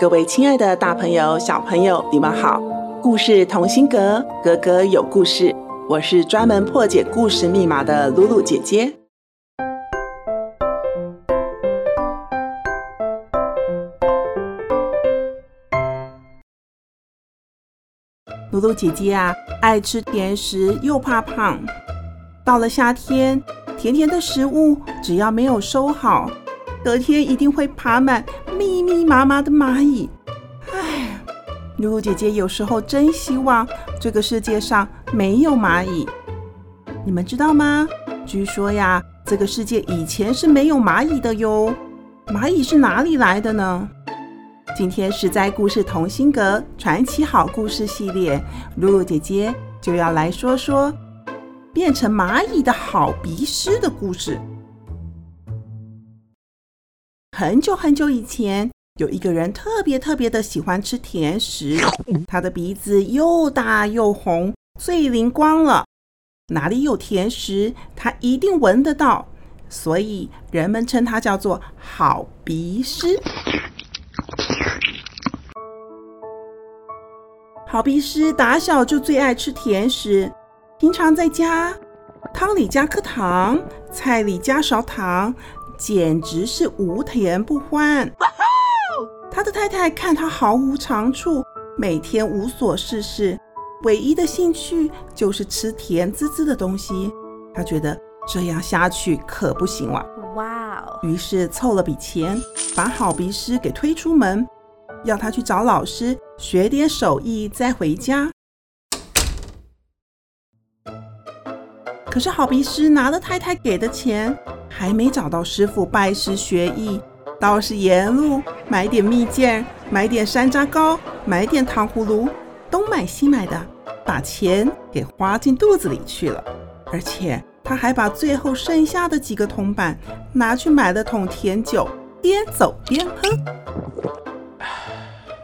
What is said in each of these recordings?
各位亲爱的大朋友、小朋友，你们好！故事同心阁，格格有故事。我是专门破解故事密码的露露姐姐。露露姐姐啊，爱吃甜食，又怕胖。到了夏天，甜甜的食物只要没有收好，隔天一定会爬满密密麻麻的蚂蚁。唉，露露姐姐有时候真希望这个世界上没有蚂蚁。你们知道吗？据说呀，这个世界以前是没有蚂蚁的哟。蚂蚁是哪里来的呢？今天是在故事同心阁传奇好故事系列，露露姐姐就要来说说变成蚂蚁的好鼻师的故事。很久很久以前，有一个人特别特别的喜欢吃甜食，他的鼻子又大又红，最灵光了。哪里有甜食，他一定闻得到，所以人们称他叫做好鼻师。好鼻师打小就最爱吃甜食，平常在家，汤里加颗糖，菜里加勺糖。简直是无甜不欢。他的太太看他毫无长处，每天无所事事，唯一的兴趣就是吃甜滋滋的东西。他觉得这样下去可不行了。哇哦！于是凑了笔钱，把好鼻师给推出门，要他去找老师学点手艺，再回家。可是好鼻师拿了太太给的钱。还没找到师傅拜师学艺，倒是沿路买点蜜饯，买点山楂糕，买点糖葫芦，东买西买的，把钱给花进肚子里去了。而且他还把最后剩下的几个铜板拿去买了桶甜酒，边走边喝。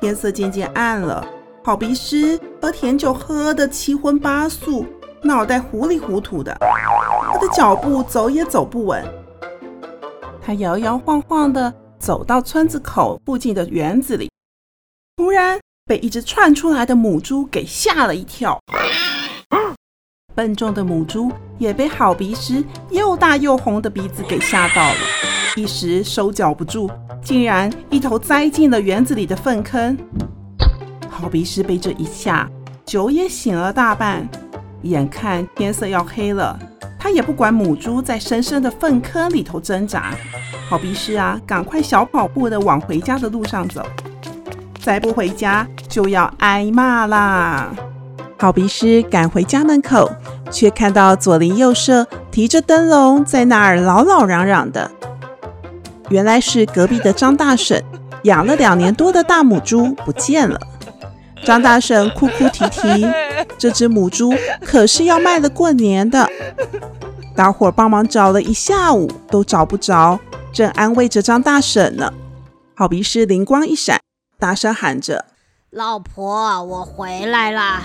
天色渐渐暗了，好鼻师喝甜酒喝得七荤八素，脑袋糊里糊涂的，他的脚步走也走不稳。他摇摇晃晃地走到村子口附近的园子里，突然被一只窜出来的母猪给吓了一跳。笨重的母猪也被好鼻师又大又红的鼻子给吓到了，一时手脚不住，竟然一头栽进了园子里的粪坑。好鼻师被这一吓，酒也醒了大半，眼看天色要黑了。他也不管母猪在深深的粪坑里头挣扎，好鼻师啊，赶快小跑步的往回家的路上走，再不回家就要挨骂啦！好鼻师赶回家门口，却看到左邻右舍提着灯笼在那儿老老嚷嚷的，原来是隔壁的张大婶养了两年多的大母猪不见了。张大婶哭哭啼啼，这只母猪可是要卖了过年的。大伙帮忙找了一下午都找不着，正安慰着张大婶呢。好鼻师灵光一闪，大声喊着：“老婆，我回来啦！”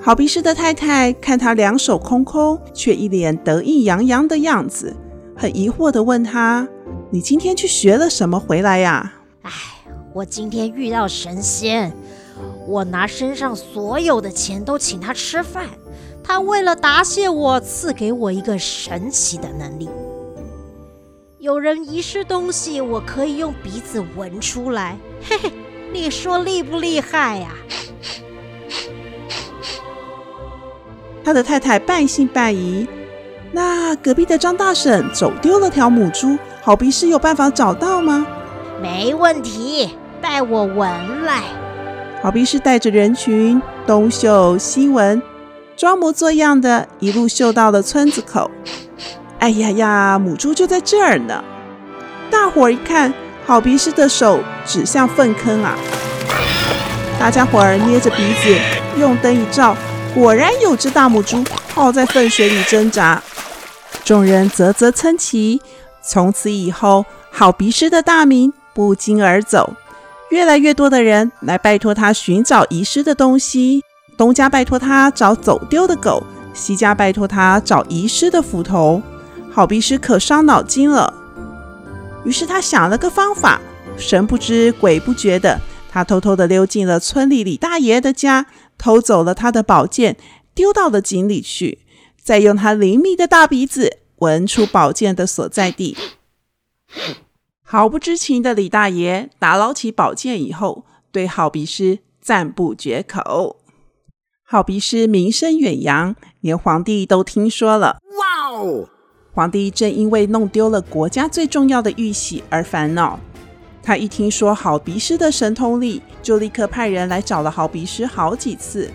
好鼻师的太太看他两手空空，却一脸得意洋洋的样子，很疑惑地问他：“你今天去学了什么回来呀？”“哎，我今天遇到神仙，我拿身上所有的钱都请他吃饭。”他为了答谢我，赐给我一个神奇的能力。有人遗失东西，我可以用鼻子闻出来。嘿嘿，你说厉不厉害呀？他的太太半信半疑。那隔壁的张大婶走丢了条母猪，好鼻师有办法找到吗？没问题，带我闻来。好鼻师带着人群东嗅西闻。装模作样的一路嗅到了村子口，哎呀呀，母猪就在这儿呢！大伙儿一看，好鼻师的手指向粪坑啊！大家伙儿捏着鼻子，用灯一照，果然有只大母猪泡在粪水里挣扎。众人啧啧称奇，从此以后，好鼻师的大名不胫而走。越来越多的人来拜托他寻找遗失的东西，东家拜托他找走丢的狗，西家拜托他找遗失的斧头。好鼻师可伤脑筋了。于是他想了个方法，神不知鬼不觉的，他偷偷的溜进了村里李大爷的家，偷走了他的宝剑，丢到了井里去，再用他灵敏的大鼻子闻出宝剑的所在地。毫不知情的李大爷打捞起宝剑以后，对好鼻师赞不绝口。好鼻师名声远扬，连皇帝都听说了。哇哦！皇帝正因为弄丢了国家最重要的玉玺而烦恼。他一听说好鼻师的神通力，就立刻派人来找了好鼻师好几次。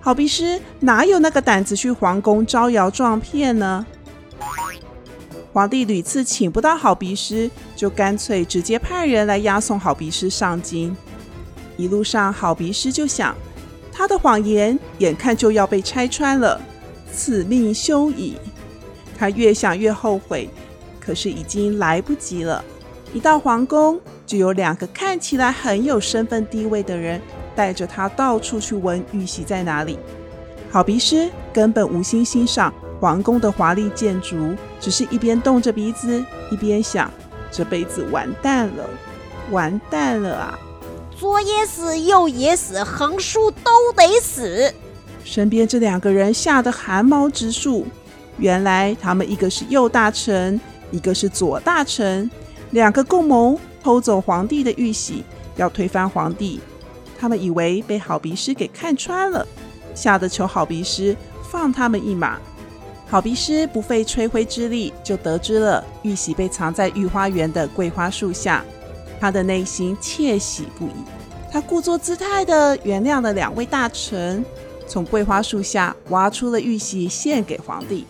好鼻师哪有那个胆子去皇宫招摇撞骗呢？皇帝屡次请不到好鼻师，就干脆直接派人来押送好鼻师上京。一路上，好鼻师就想，他的谎言眼看就要被拆穿了，此命休矣。他越想越后悔，可是已经来不及了。一到皇宫，就有两个看起来很有身份地位的人带着他到处去问玉玺在哪里。好鼻师根本无心欣赏皇宫的华丽建筑，只是一边动着鼻子，一边想：这辈子完蛋了，完蛋了啊！左也死，右也死，横竖都得死。身边这两个人吓得汗毛直竖。原来他们一个是右大臣，一个是左大臣，两个共谋偷走皇帝的玉玺，要推翻皇帝。他们以为被好鼻师给看穿了，吓得求好鼻师放他们一马。好鼻师不费吹灰之力就得知了玉玺被藏在御花园的桂花树下，他的内心窃喜不已。他故作姿态地原谅了两位大臣，从桂花树下挖出了玉玺献给皇帝。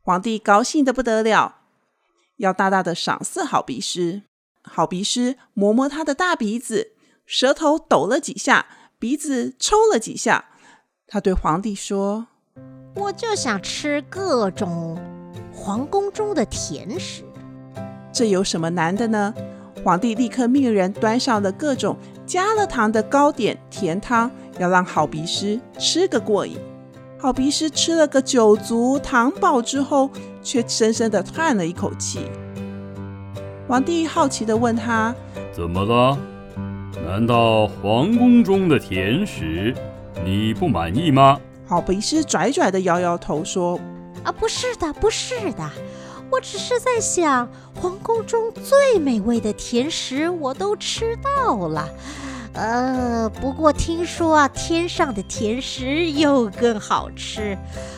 皇帝高兴得不得了，要大大的赏赐好鼻师。好鼻师摸摸他的大鼻子，舌头抖了几下，鼻子抽了几下。他对皇帝说：“我就想吃各种皇宫中的甜食。”这有什么难的呢？皇帝立刻命人端上了各种加了糖的糕点、甜汤，要让好鼻师吃个过瘾。好鼻师吃了个酒足糖饱之后，却深深地叹了一口气。皇帝好奇地问他：“怎么了？难道皇宫中的甜食你不满意吗？”好鼻师拽拽地摇摇头说：“啊，不是的，不是的，我只是在想，皇宫中最美味的甜食我都吃到了。”呃，不过听说啊，天上的甜食又更好吃。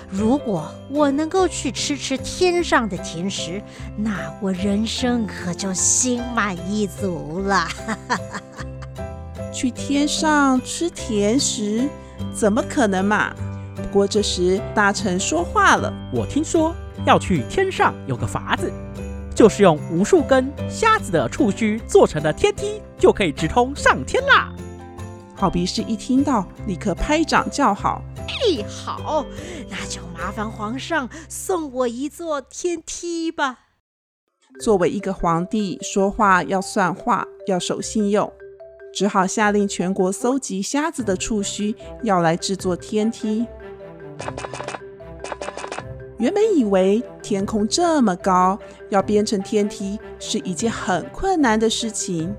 如果我能够去吃吃天上的甜食，那我人生可就心满意足了。去天上吃甜食，怎么可能嘛？不过这时大臣说话了：“我听说要去天上有个法子。”就是用无数根瞎子的触须做成的天梯，就可以直通上天啦！好鼻师一听到，立刻拍掌叫好。哎，好，那就麻烦皇上送我一座天梯吧。作为一个皇帝，说话要算话，要守信用，只好下令全国搜集瞎子的触须，要来制作天梯。原本以为天空这么高，要编成天梯是一件很困难的事情，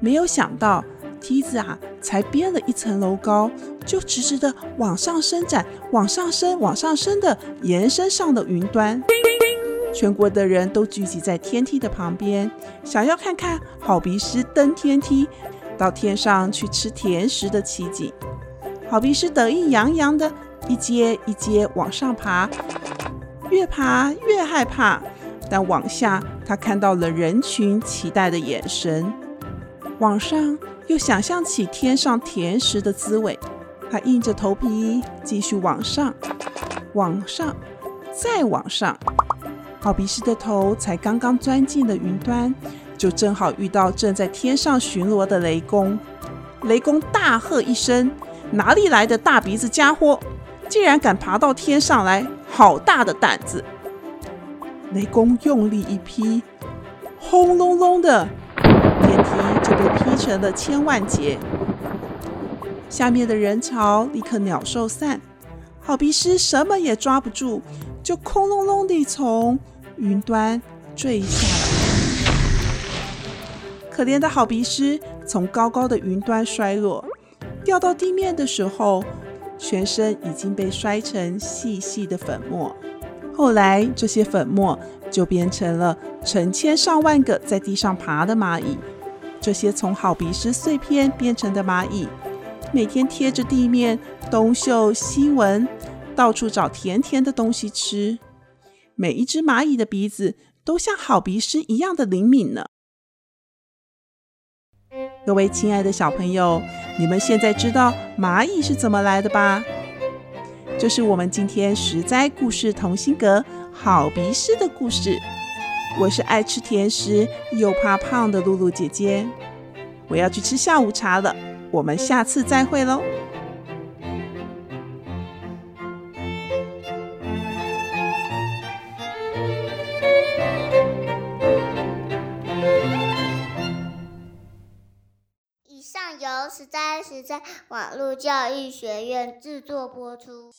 没有想到梯子啊，才编了一层楼高，就直直的往上伸展，往上升，往上升的延伸上了云端。全国的人都聚集在天梯的旁边，想要看看好鼻师登天梯到天上去吃甜食的奇景。好鼻师得意洋洋的一阶一阶往上爬。越爬越害怕，但往下他看到了人群期待的眼神，往上又想象起天上甜食的滋味，他硬着头皮继续往上，往上，再往上。好鼻师的头才刚刚钻进了云端，就正好遇到正在天上巡逻的雷公。雷公大喝一声：“哪里来的大鼻子家伙，竟然敢爬到天上来！好大的胆子！”雷公用力一劈，轰隆隆的，电梯就被劈成了千万截。下面的人潮立刻鸟兽散，好鼻师什么也抓不住，就空隆隆地从云端坠下来。可怜的好鼻师从高高的云端摔落，掉到地面的时候，全身已经被摔成细细的粉末。后来，这些粉末就变成了成千上万个在地上爬的蚂蚁。这些从好鼻师碎片变成的蚂蚁。每天贴着地面东嗅西闻，到处找甜甜的东西吃。每一只蚂蚁的鼻子都像好鼻师一样的灵敏呢。各位亲爱的小朋友，你们现在知道蚂蚁是怎么来的吧？这是我们今天十灾故事同心阁好鼻屎的故事。我是爱吃甜食又怕胖的露露姐姐，我要去吃下午茶了。我们下次再会喽。由实在实在网络教育学院制作播出。